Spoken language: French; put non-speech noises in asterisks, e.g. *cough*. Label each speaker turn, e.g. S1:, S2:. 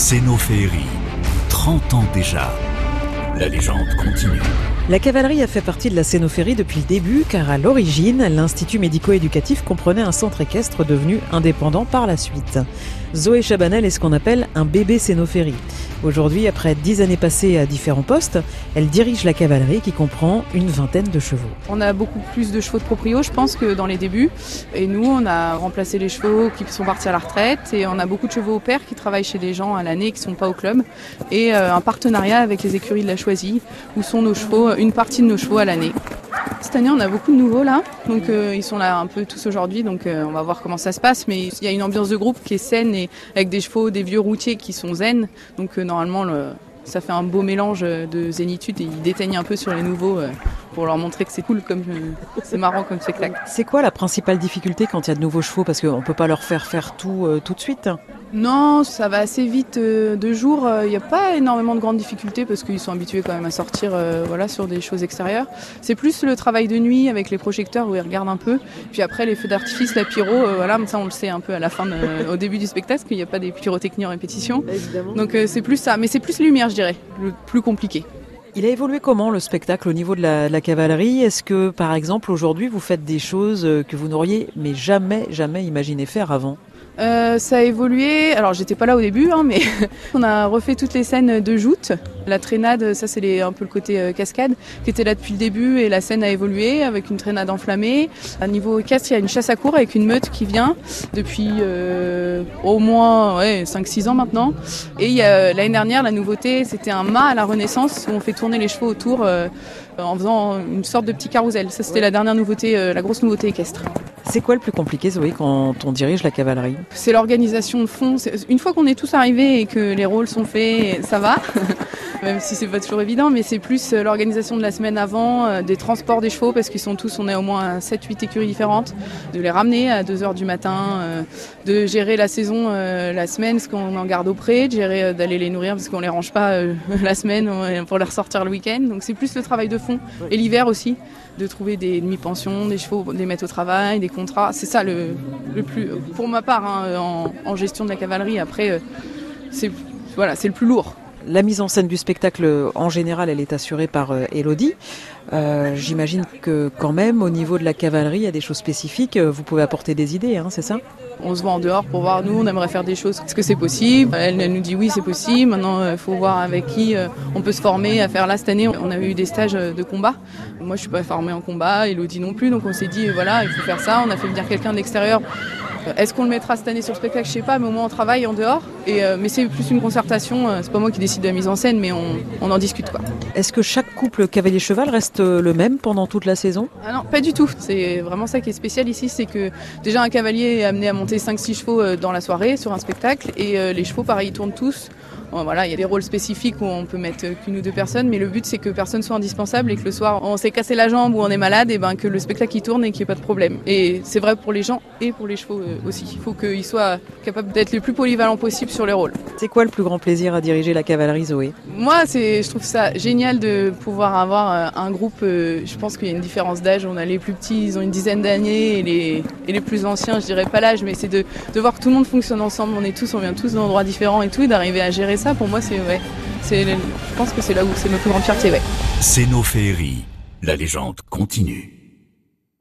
S1: Cénophéerie, 30 ans déjà. La légende continue.
S2: La cavalerie a fait partie de la scénophérie depuis le début car à l'origine, l'Institut médico-éducatif comprenait un centre équestre devenu indépendant par la suite. Zoé Chabanel est ce qu'on appelle un bébé scénophérie. Aujourd'hui, après dix années passées à différents postes, elle dirige la cavalerie qui comprend une vingtaine de chevaux.
S3: On a beaucoup plus de chevaux de proprio, je pense, que dans les débuts. Et nous, on a remplacé les chevaux qui sont partis à la retraite et on a beaucoup de chevaux au père qui travaillent chez des gens à l'année qui ne sont pas au club. Et euh, un partenariat avec les écuries de la Choisie où sont nos chevaux, une partie de nos chevaux à l'année. Cette année, on a beaucoup de nouveaux là, donc euh, ils sont là un peu tous aujourd'hui, donc euh, on va voir comment ça se passe. Mais il y a une ambiance de groupe qui est saine et avec des chevaux, des vieux routiers qui sont zen, donc euh, normalement ça fait un beau mélange de zénitude et ils déteignent un peu sur les nouveaux pour leur montrer que c'est cool, comme c'est marrant comme spectacle.
S2: C'est quoi la principale difficulté quand il y a de nouveaux chevaux? Parce qu'on ne peut pas leur faire faire tout tout de suite.
S3: Non, ça va assez vite euh, de jour. Il euh, n'y a pas énormément de grandes difficultés parce qu'ils sont habitués quand même à sortir euh, voilà, sur des choses extérieures. C'est plus le travail de nuit avec les projecteurs où ils regardent un peu. Puis après, les feux d'artifice, la pyro, voilà, ça on le sait un peu à la fin, au début du spectacle, qu'il n'y a pas des pyrotechnies en répétition. Donc c'est plus ça. Mais c'est plus lumière, je dirais, le plus compliqué.
S2: Il a évolué comment le spectacle au niveau de la, de la cavalerie? Est-ce que par exemple aujourd'hui vous faites des choses que vous n'auriez mais jamais jamais imaginé faire avant?
S3: Euh, ça a évolué. Alors j'étais pas là au début, hein, mais *laughs* on a refait toutes les scènes de joute. La traînade, ça c'est un peu le côté euh, cascade, qui était là depuis le début et la scène a évolué avec une traînade enflammée. À niveau casque, il y a une chasse à cour avec une meute qui vient depuis euh, au moins ouais, 5-6 ans maintenant. Et l'année dernière, la nouveauté, c'était un mât à la Renaissance où on fait tourner les chevaux autour en faisant une sorte de petit carrousel. Ça c'était la dernière nouveauté, la grosse nouveauté équestre.
S2: C'est quoi le plus compliqué, Zoé, quand on dirige la cavalerie?
S3: C'est l'organisation de fond. Une fois qu'on est tous arrivés et que les rôles sont faits, ça va. *laughs* Même si c'est pas toujours évident, mais c'est plus euh, l'organisation de la semaine avant, euh, des transports des chevaux, parce qu'ils sont tous, on est au moins 7-8 écuries différentes, de les ramener à 2h du matin, euh, de gérer la saison la semaine, ce qu'on en garde auprès, de gérer d'aller les nourrir parce qu'on les range pas *laughs* la semaine pour les ressortir le week-end. Donc c'est plus le travail de fond. Et l'hiver aussi, de trouver des demi-pensions, des chevaux, des mettre au travail, des c'est ça le, plus, pour ma part, hein, en, gestion de la cavalerie. Après, c'est voilà, c'est le plus lourd.
S2: La mise en scène du spectacle, en général, elle est assurée par euh, Elodie. Euh, j'imagine que quand même, au niveau de la cavalerie, il y a des choses spécifiques. Vous pouvez apporter des idées, hein, c'est ça?
S3: On se voit en dehors pour voir, nous, on aimerait faire des choses. Est-ce que c'est possible? Elle, nous dit oui, c'est possible. Maintenant, il faut voir avec qui on peut se former à faire. Là, cette année, on avait eu des stages de combat. Moi, je suis pas formée en combat, Elodie non plus. Donc, on s'est dit, voilà, il faut faire ça. On a fait venir quelqu'un de l'extérieur est-ce qu'on le mettra cette année sur le spectacle? Je sais pas, mais au moins on travaille en dehors. Et, euh, mais c'est plus une concertation. Euh, c'est pas moi qui décide de la mise en scène, mais on, en discute quoi.
S2: Est-ce que chaque couple cavalier-cheval reste euh, le même pendant toute la saison?
S3: Ah non, pas du tout. C'est vraiment ça qui est spécial ici, c'est que déjà un cavalier est amené à monter 5-6 chevaux dans la soirée sur un spectacle, et les chevaux pareil ils tournent tous. Voilà, il y a des rôles spécifiques où on peut mettre qu'une ou deux personnes, mais le but c'est que personne soit indispensable et que le soir on s'est cassé la jambe ou on est malade, et ben que le spectacle il tourne et qu'il n'y ait pas de problème. Et c'est vrai pour les gens et pour les chevaux aussi. Il faut qu'ils soient capables d'être le plus polyvalents possible sur les rôles.
S2: C'est quoi le plus grand plaisir à diriger la cavalerie Zoé?
S3: Moi, c'est, je trouve ça génial de pouvoir avoir euh, un groupe. Euh, je pense qu'il y a une différence d'âge. On a les plus petits, ils ont une dizaine d'années, et les, et les plus anciens, je dirais pas l'âge, mais c'est de, de voir que tout le monde fonctionne ensemble. On est tous, on vient tous d'endroits différents et tout, et d'arriver à gérer ça. Pour moi, c'est ouais, je pense que c'est là où c'est notre plus grande fierté. Ouais.
S1: C'est nos féeries. La légende continue.